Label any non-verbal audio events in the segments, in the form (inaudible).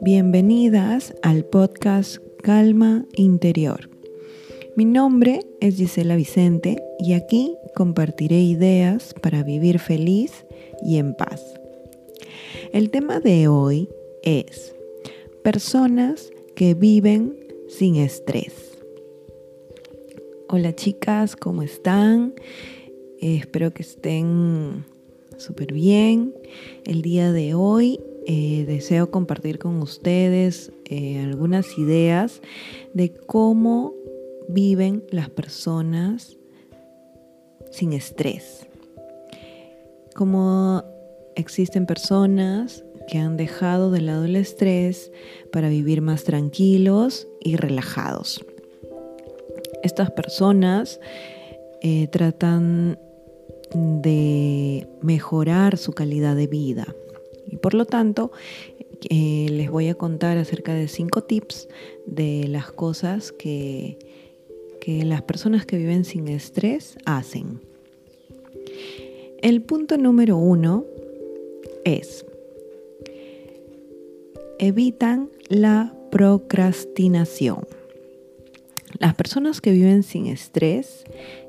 Bienvenidas al podcast Calma Interior. Mi nombre es Gisela Vicente y aquí compartiré ideas para vivir feliz y en paz. El tema de hoy es personas que viven sin estrés. Hola chicas, ¿cómo están? espero que estén súper bien. El día de hoy eh, deseo compartir con ustedes eh, algunas ideas de cómo viven las personas sin estrés. Cómo existen personas que han dejado de lado el estrés para vivir más tranquilos y relajados. Estas personas eh, tratan de mejorar su calidad de vida, y por lo tanto, eh, les voy a contar acerca de cinco tips de las cosas que, que las personas que viven sin estrés hacen. El punto número uno es, evitan la procrastinación. Las personas que viven sin estrés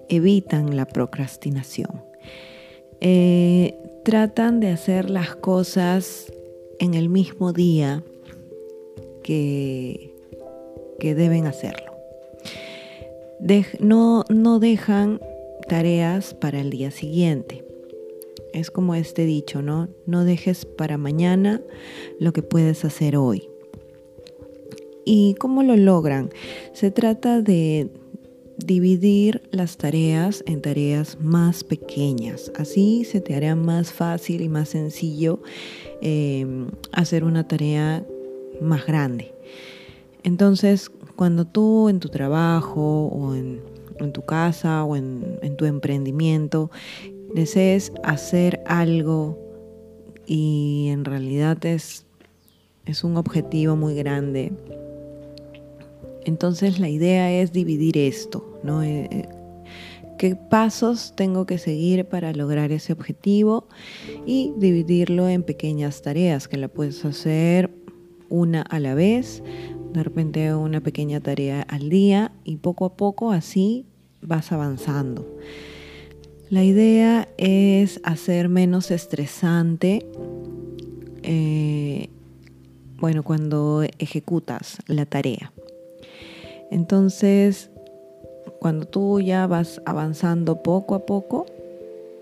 evitan la procrastinación. Eh, tratan de hacer las cosas en el mismo día que, que deben hacerlo. no, no dejan tareas para el día siguiente. Es como este dicho, ¿no? No dejes para mañana lo que puedes hacer hoy. ¿Y cómo lo logran? Se trata de dividir las tareas en tareas más pequeñas. Así se te hará más fácil y más sencillo eh, hacer una tarea más grande. Entonces, cuando tú en tu trabajo o en, tu casa o en, tu emprendimiento desees hacer algo y en realidad es un objetivo muy grande, entonces la idea es dividir esto, ¿no? Eh, eh, ¿Qué pasos tengo que seguir para lograr ese objetivo? Y dividirlo en pequeñas tareas que la puedes hacer una a la vez, de repente una pequeña tarea al día y poco a poco así vas avanzando. La idea es hacer menos estresante, eh, bueno, cuando ejecutas la tarea. Entonces, cuando tú ya vas avanzando poco a poco,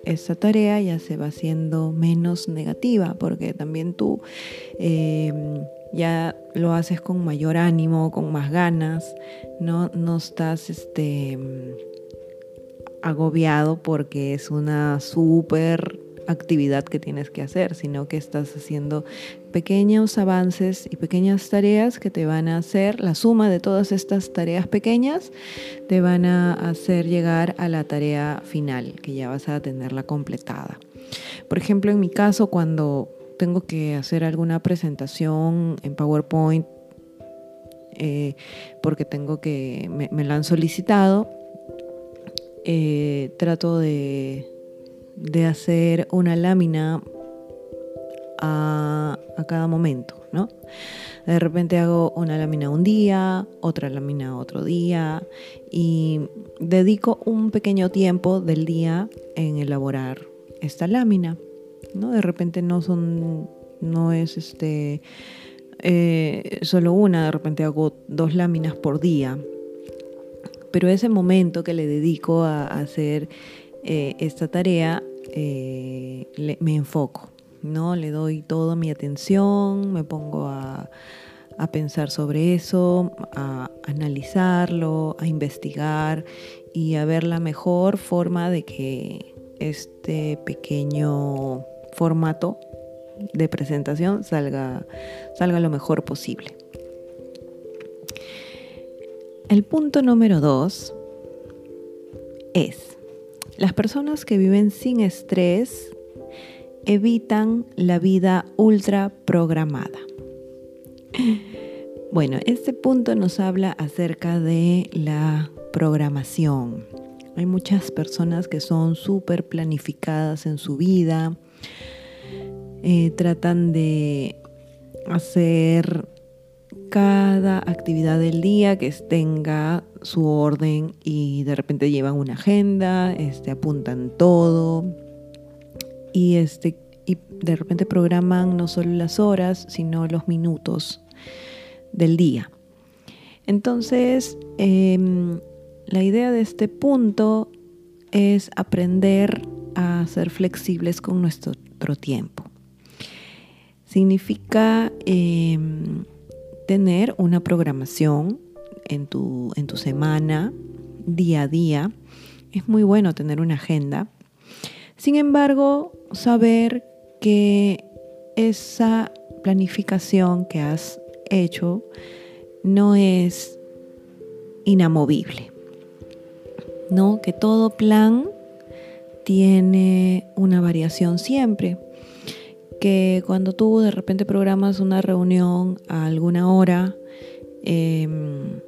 esa tarea ya se va haciendo menos negativa, porque también tú em, ya lo haces con mayor ánimo, con más ganas, no, no estás este, agobiado porque es una súper actividad que tienes que hacer, sino que estás haciendo pequeños avances y pequeñas tareas que te van a hacer, la suma de todas estas tareas pequeñas, te van a hacer llegar a la tarea final, que ya vas a tenerla completada. Por ejemplo, en mi caso, cuando tengo que hacer alguna presentación en PowerPoint, eh, porque tengo que, me, la han solicitado, eh, trato de de hacer una lámina a, cada momento, ¿no? De repente hago una lámina un día, otra lámina otro día y dedico un pequeño tiempo del día en elaborar esta lámina, ¿no? De repente no son, no es este, eh, solo una, de repente hago dos láminas por día, pero ese momento que le dedico a hacer eh, esta tarea eh, me enfoco, ¿no? Le doy toda mi atención, me pongo a, pensar sobre eso, a analizarlo, a investigar y a ver la mejor forma de que este pequeño formato de presentación salga, salga lo mejor posible. El punto número dos es las personas que viven sin estrés evitan la vida ultra programada. (clears throat) Bueno, este punto nos habla acerca de la programación. Hay muchas personas que son súper planificadas en su vida, eh, tratan de hacer cada actividad del día que tenga su orden y de repente llevan una agenda, este, apuntan todo y, este, y de repente programan no solo las horas, sino los minutos del día. Entonces, em, la idea de este punto es aprender a ser flexibles con nuestro tiempo. Significa em, tener una programación en tu, en tu semana, día a día. Es muy bueno tener una agenda. Sin embargo, saber que esa planificación que has hecho no es inamovible. ¿No? Que todo plan tiene una variación siempre que cuando tú de repente programas una reunión a alguna hora, em,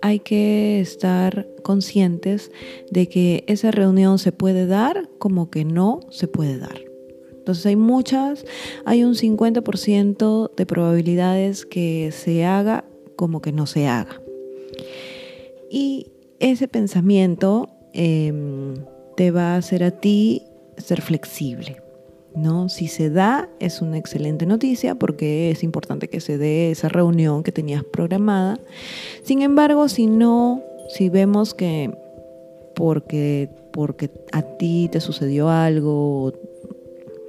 hay que estar conscientes de que esa reunión se puede dar como que no se puede dar. Entonces hay muchas, hay un 50% de probabilidades que se haga como que no se haga. Y ese pensamiento em, te va a hacer a ti ser flexible. ¿No? Si se da, es una excelente noticia porque es importante que se dé esa reunión que tenías programada. Sin embargo, si no, si vemos que porque, porque a ti te sucedió algo,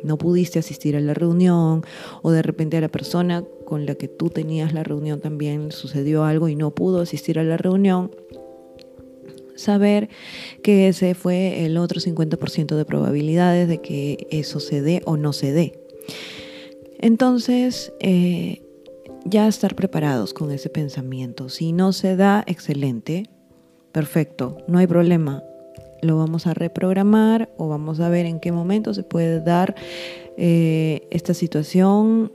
no pudiste asistir a la reunión, o de repente a la persona con la que tú tenías la reunión también sucedió algo y no pudo asistir a la reunión, saber que ese fue el otro 50% de probabilidades de que eso se dé o no se dé. Entonces, eh, ya estar preparados con ese pensamiento. Si no se da, excelente, perfecto, no hay problema. Lo vamos a reprogramar o vamos a ver en qué momento se puede dar eh, esta situación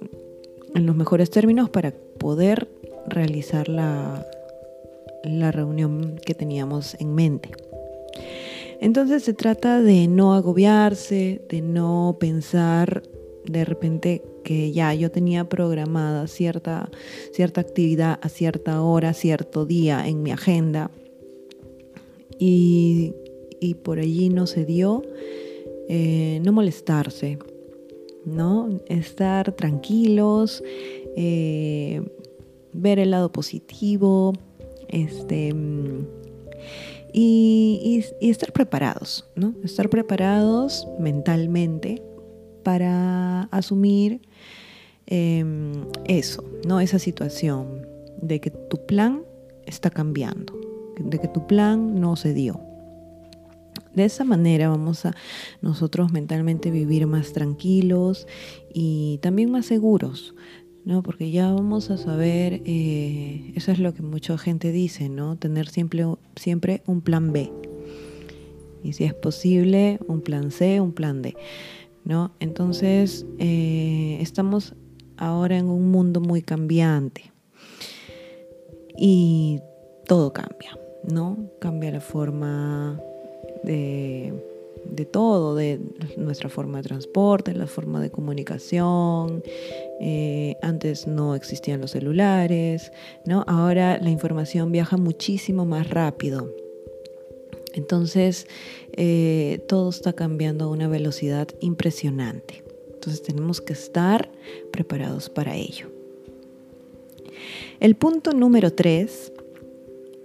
en los mejores términos para poder realizar la, la reunión que teníamos en mente. Entonces se trata de no agobiarse, de no pensar de repente que ya yo tenía programada cierta, cierta actividad a cierta hora, cierto día en mi agenda y, por allí no se dio, eh, no molestarse, ¿no? Estar tranquilos, eh, ver el lado positivo, este, y, estar preparados, ¿no? Estar preparados mentalmente para asumir em, eso, ¿no? Esa situación de que tu plan está cambiando, de que tu plan no se dio. De esa manera vamos a nosotros mentalmente vivir más tranquilos y también más seguros, ¿no? Porque ya vamos a saber, eh, eso es lo que mucha gente dice, ¿no? Tener siempre, siempre un plan B. Y si es posible, un plan C, un plan D, ¿no? Entonces, eh, estamos ahora en un mundo muy cambiante. Y todo cambia, ¿no? Cambia la forma de de todo, de nuestra forma de transporte, la forma de comunicación. Eh, antes no existían los celulares, ¿no? Ahora la información viaja muchísimo más rápido. Entonces, eh, todo está cambiando a una velocidad impresionante. Entonces, tenemos que estar preparados para ello. El punto número tres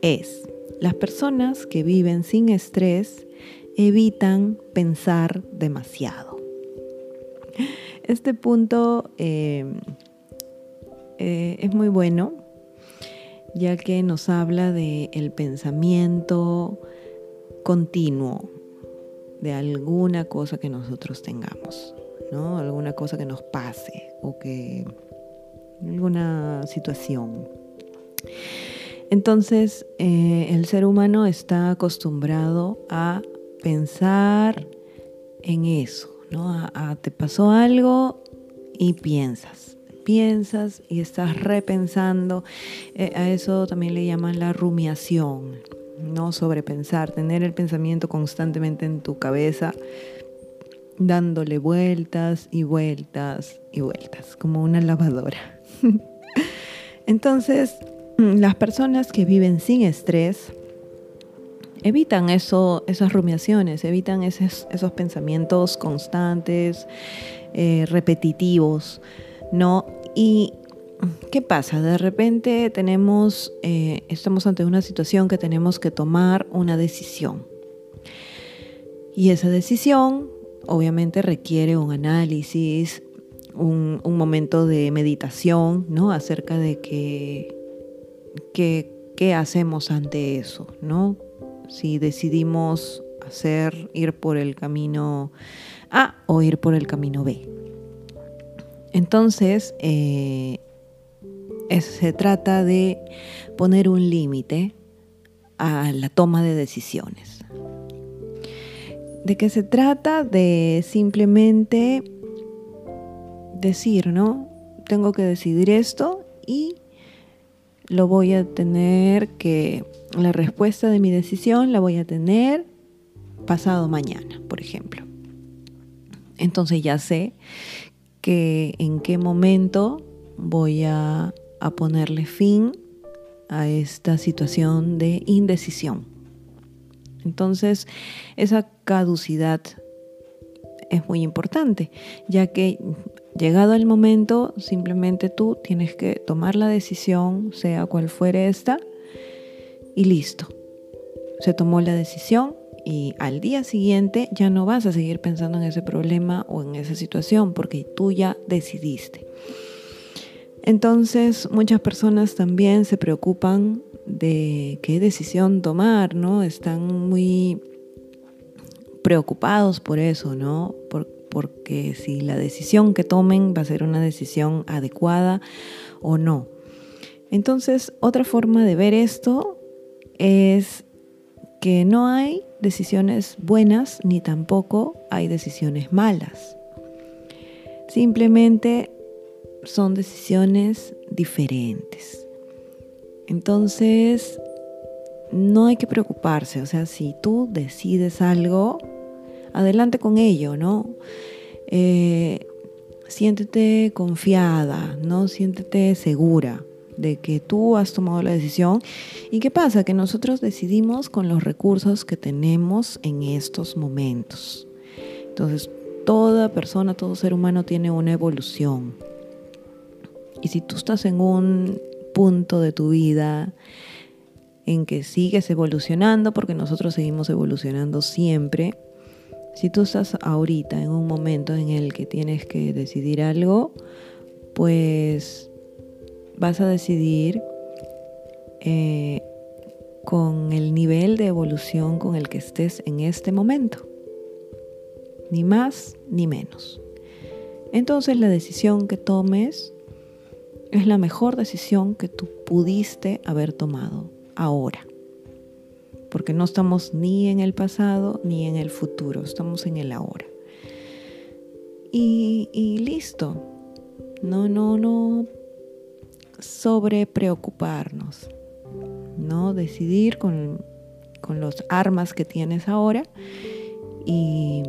es, las personas que viven sin estrés evitan pensar demasiado. Este punto eh, eh, es muy bueno, ya que nos habla del el pensamiento continuo de alguna cosa que nosotros tengamos, ¿no? Alguna cosa que nos pase o que alguna situación. Entonces, eh, el ser humano está acostumbrado a pensar en eso, ¿no? te pasó algo y piensas, piensas y estás repensando. Eh, a eso también le llaman la rumiación, ¿no? Sobrepensar, tener el pensamiento constantemente en tu cabeza dándole vueltas y vueltas y vueltas, como una lavadora. (laughs) Entonces, las personas que viven sin estrés evitan eso, esas rumiaciones, evitan esos, esos pensamientos constantes, eh, repetitivos, ¿no? Y ¿qué pasa? De repente tenemos, eh, estamos ante una situación que tenemos que tomar una decisión. Y esa decisión obviamente requiere un análisis, un, momento de meditación, ¿no? Acerca de qué hacemos ante eso, ¿no? Si decidimos hacer, ir por el camino A o ir por el camino B. Entonces, eh, se trata de poner un límite a la toma de decisiones. ¿De qué se trata? De simplemente decir, ¿no? Tengo que decidir esto y lo voy a tener que, la respuesta de mi decisión la voy a tener pasado mañana, por ejemplo. Entonces ya sé que en qué momento voy a, a ponerle fin a esta situación de indecisión. Entonces, esa caducidad es muy importante, ya que llegado el momento, simplemente tú tienes que tomar la decisión, sea cual fuere esta, y listo. Se tomó la decisión y al día siguiente ya no vas a seguir pensando en ese problema o en esa situación porque tú ya decidiste. Entonces muchas personas también se preocupan de qué decisión tomar, ¿no? Están muy preocupados por eso, ¿no? porque si la decisión que tomen va a ser una decisión adecuada o no. Entonces, otra forma de ver esto es que no hay decisiones buenas ni tampoco hay decisiones malas. Simplemente son decisiones diferentes. Entonces, no hay que preocuparse, o sea, si tú decides algo, adelante con ello, ¿no? Eh, siéntete confiada, ¿no? Siéntete segura de que tú has tomado la decisión. ¿Y qué pasa? Que nosotros decidimos con los recursos que tenemos en estos momentos. Entonces, toda persona, todo ser humano tiene una evolución. Y si tú estás en un punto de tu vida en que sigues evolucionando, porque nosotros seguimos evolucionando siempre, si tú estás ahorita en un momento en el que tienes que decidir algo, pues vas a decidir eh, con el nivel de evolución con el que estés en este momento. Ni más ni menos. Entonces la decisión que tomes es la mejor decisión que tú pudiste haber tomado ahora. Porque no estamos ni en el pasado ni en el futuro, estamos en el ahora. Y, y listo. No, no, no sobre preocuparnos. ¿no? Decidir con, con los armas que tienes ahora y,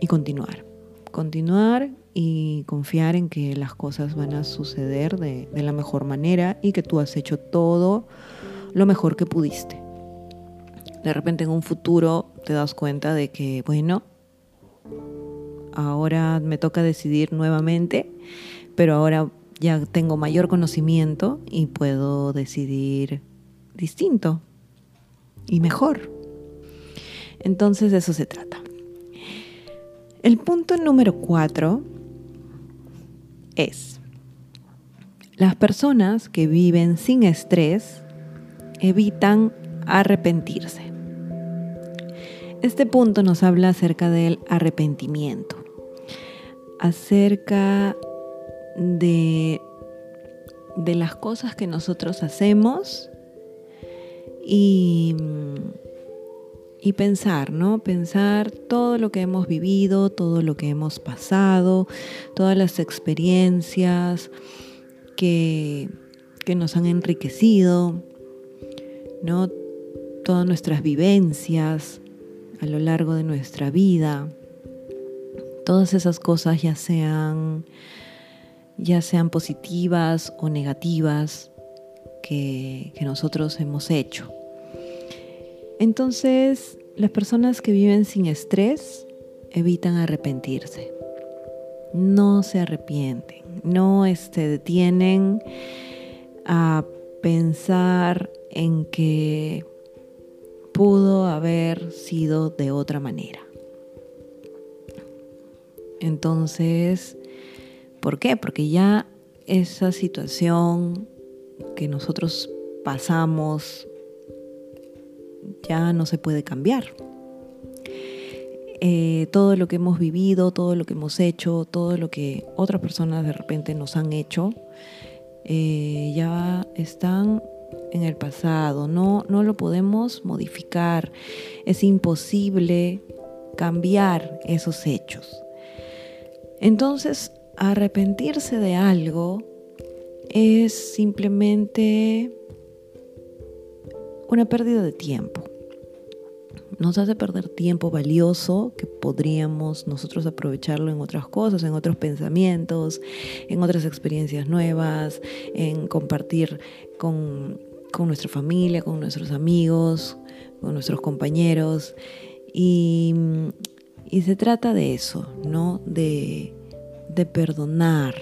y continuar. Continuar y confiar en que las cosas van a suceder de, de, la mejor manera y que tú has hecho todo lo mejor que pudiste. De repente en un futuro te das cuenta de que, bueno, ahora me toca decidir nuevamente, pero ahora ya tengo mayor conocimiento y puedo decidir distinto y mejor. Entonces de eso se trata. El punto número cuatro es, las personas que viven sin estrés evitan arrepentirse. Este punto nos habla acerca del arrepentimiento, acerca de, de las cosas que nosotros hacemos y, y pensar, ¿no? Pensar todo lo que hemos vivido, todo lo que hemos pasado, todas las experiencias que, que nos han enriquecido, ¿no? Todas nuestras vivencias a lo largo de nuestra vida Todas esas cosas ya sean ya sean positivas o negativas que, nosotros hemos hecho. Entonces, las personas que viven sin estrés evitan arrepentirse. No se arrepienten, no se este, detienen a pensar en que pudo haber sido de otra manera. Entonces, ¿por qué? Porque ya esa situación que nosotros pasamos ya no se puede cambiar. Eh, todo lo que hemos vivido, todo lo que hemos hecho, todo lo que otras personas de repente nos han hecho, eh, ya están en el pasado, no, no lo podemos modificar, es imposible cambiar esos hechos. Entonces, arrepentirse de algo es simplemente una pérdida de tiempo nos hace perder tiempo valioso que podríamos nosotros aprovecharlo en otras cosas, en otros pensamientos, en otras experiencias nuevas, en compartir con, nuestra familia, con nuestros amigos, con nuestros compañeros. Y, se trata de eso, ¿no? De, de perdonar,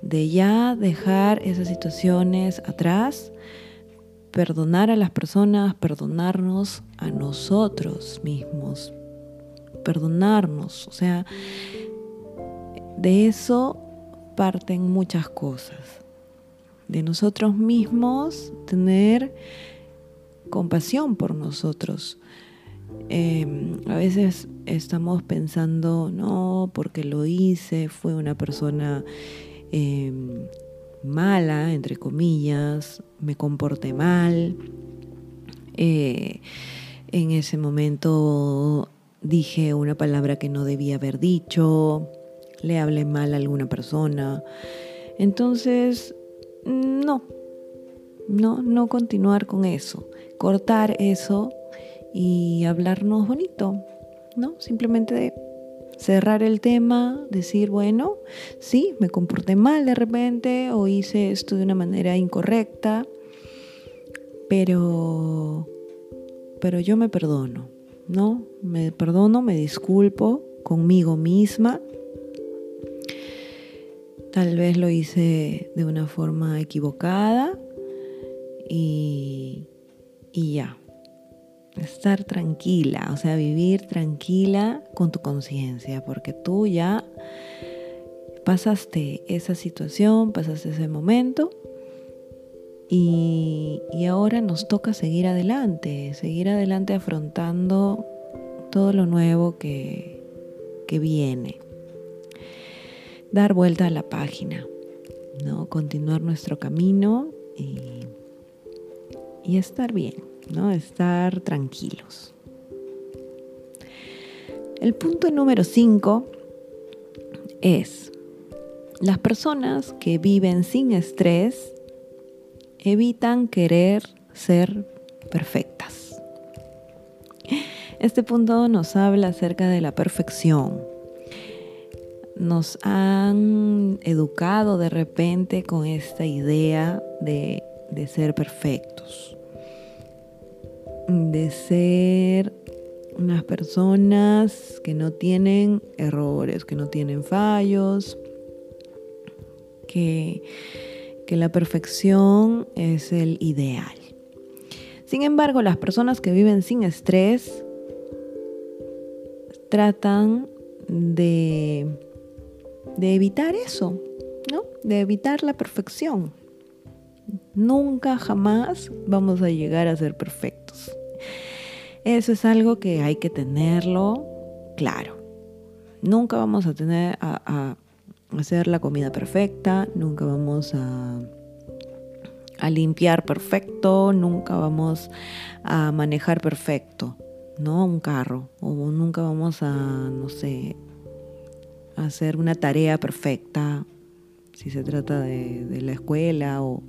de ya dejar esas situaciones atrás perdonar a las personas, perdonarnos a nosotros mismos, perdonarnos. O sea, de eso parten muchas cosas. De nosotros mismos tener compasión por nosotros. Em, a veces estamos pensando, no, porque lo hice, fue una persona em, mala, entre comillas, me comporté mal. Eh, en ese momento dije una palabra que no debía haber dicho, le hablé mal a alguna persona. Entonces, no, no, no continuar con eso, cortar eso y hablarnos bonito, ¿no? Simplemente cerrar el tema, decir, bueno, sí, me comporté mal de repente o hice esto de una manera incorrecta, pero, pero yo me perdono, ¿no? Me perdono, me disculpo conmigo misma. Tal vez lo hice de una forma equivocada y, y ya estar tranquila, o sea, vivir tranquila con tu conciencia, porque tú ya pasaste esa situación, pasaste ese momento y, ahora nos toca seguir adelante, seguir adelante afrontando todo lo nuevo que, viene. Dar vuelta a la página, ¿no? continuar nuestro camino y, y estar bien. ¿No? Estar tranquilos. El punto número 5 es, las personas que viven sin estrés evitan querer ser perfectas. Este punto nos habla acerca de la perfección. Nos han educado de repente con esta idea de, de ser perfectos de ser unas personas que no tienen errores, que no tienen fallos, que, que la perfección es el ideal. Sin embargo, las personas que viven sin estrés tratan de, de evitar eso, ¿no? De evitar la perfección. Nunca, jamás vamos a llegar a ser perfectos. Eso es algo que hay que tenerlo claro. Nunca vamos a tener a, hacer la comida perfecta, nunca vamos a, limpiar perfecto, nunca vamos a manejar perfecto, ¿no? Un carro, o nunca vamos a, no sé, hacer una tarea perfecta, si se trata de la escuela o,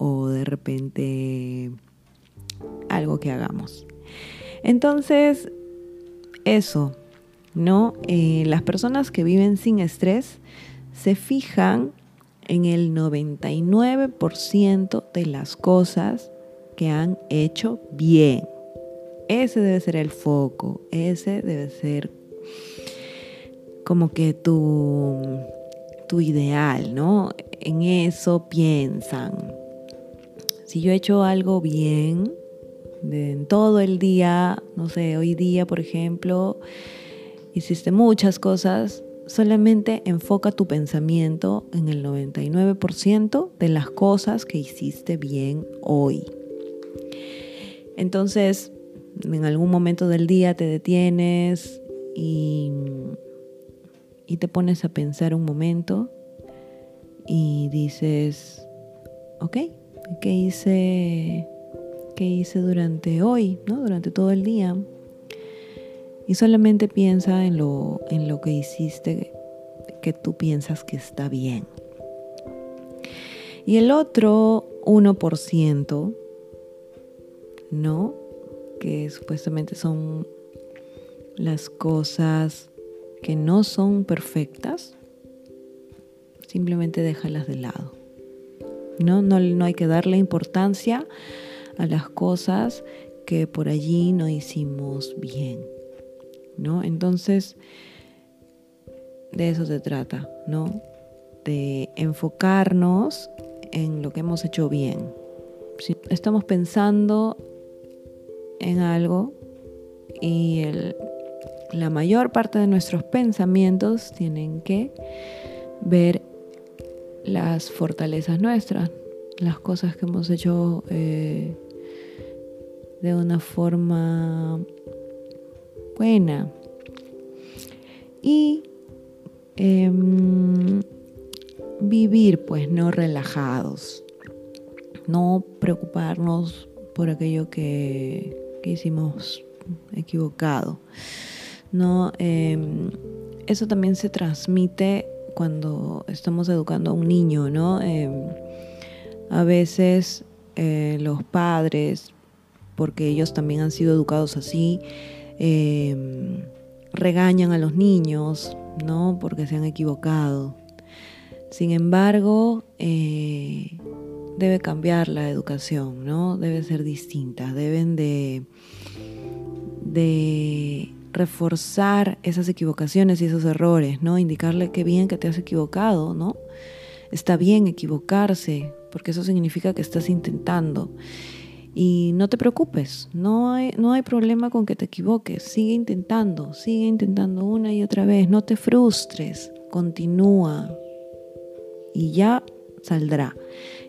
o de repente algo que hagamos. Entonces, eso, ¿no? Eh, las personas que viven sin estrés se fijan en el 99% de las cosas que han hecho bien. Ese debe ser el foco, ese debe ser como que tu, tu ideal, ¿no? En eso piensan. Si yo he hecho algo bien, en todo el día, no sé, hoy día, por ejemplo, hiciste muchas cosas, solamente enfoca tu pensamiento en el 99% de las cosas que hiciste bien hoy. Entonces, en algún momento del día te detienes y, y te pones a pensar un momento y dices, ok, ¿qué hice, qué hice durante hoy, ¿no? durante todo el día? Y solamente piensa en lo, en lo que hiciste que tú piensas que está bien. Y el otro 1%, ¿no? Que supuestamente son las cosas que no son perfectas, simplemente déjalas de lado. ¿No? No, no hay que darle importancia a las cosas que por allí no hicimos bien. ¿no? Entonces, de eso se trata, ¿no? De enfocarnos en lo que hemos hecho bien. Si estamos pensando en algo y la mayor parte de nuestros pensamientos tienen que ver las fortalezas nuestras, las cosas que hemos hecho eh, de una forma buena. Y em, vivir pues no relajados, no preocuparnos por aquello que, hicimos equivocado. No, em, eso también se transmite cuando estamos educando a un niño, ¿no? Em, a veces eh, los padres, porque ellos también han sido educados así, Em, regañan a los niños, ¿no? Porque se han equivocado. Sin embargo, eh, debe cambiar la educación, ¿no? Debe ser distinta. Deben de, de reforzar esas equivocaciones y esos errores, ¿no? Indicarle que bien que te has equivocado, ¿no? Está bien equivocarse, porque eso significa que estás intentando. Y no te preocupes, no hay, no hay problema con que te equivoques, sigue intentando, sigue intentando una y otra vez, no te frustres, continúa y ya saldrá,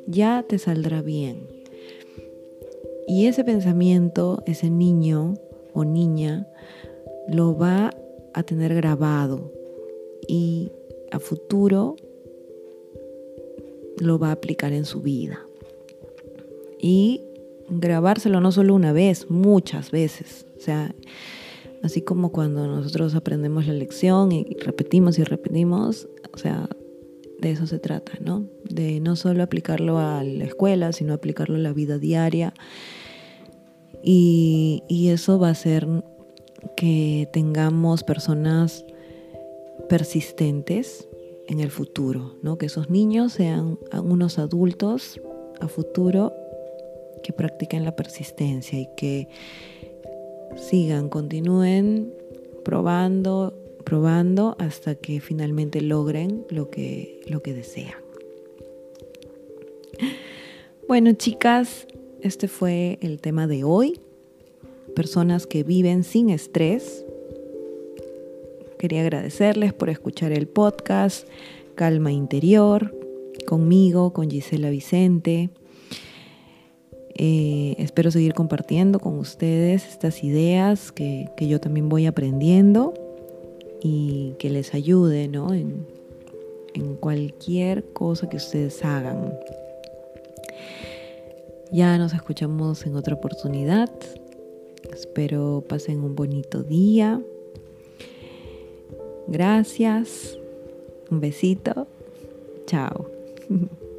ya te saldrá bien. Y ese pensamiento, ese niño o niña, lo va a tener grabado y a futuro lo va a aplicar en su vida. Y grabárselo no solo una vez, muchas veces. O sea, así como cuando nosotros aprendemos la lección y repetimos y repetimos, o sea, de eso se trata, ¿no? De no solo aplicarlo a la escuela, sino aplicarlo a la vida diaria. Y, y eso va a hacer que tengamos personas persistentes en el futuro, ¿no? Que esos niños sean unos adultos a futuro que practiquen la persistencia y que sigan, continúen probando, probando hasta que finalmente logren lo que, lo que desean. Bueno, chicas, este fue el tema de hoy. Personas que viven sin estrés. Quería agradecerles por escuchar el podcast Calma Interior conmigo, con Gisela Vicente. Eh, espero seguir compartiendo con ustedes estas ideas que, yo también voy aprendiendo y que les ayude en, en cualquier cosa que ustedes hagan. Ya nos escuchamos en otra oportunidad. Espero pasen un bonito día. Gracias. Un besito. Chao. (laughs)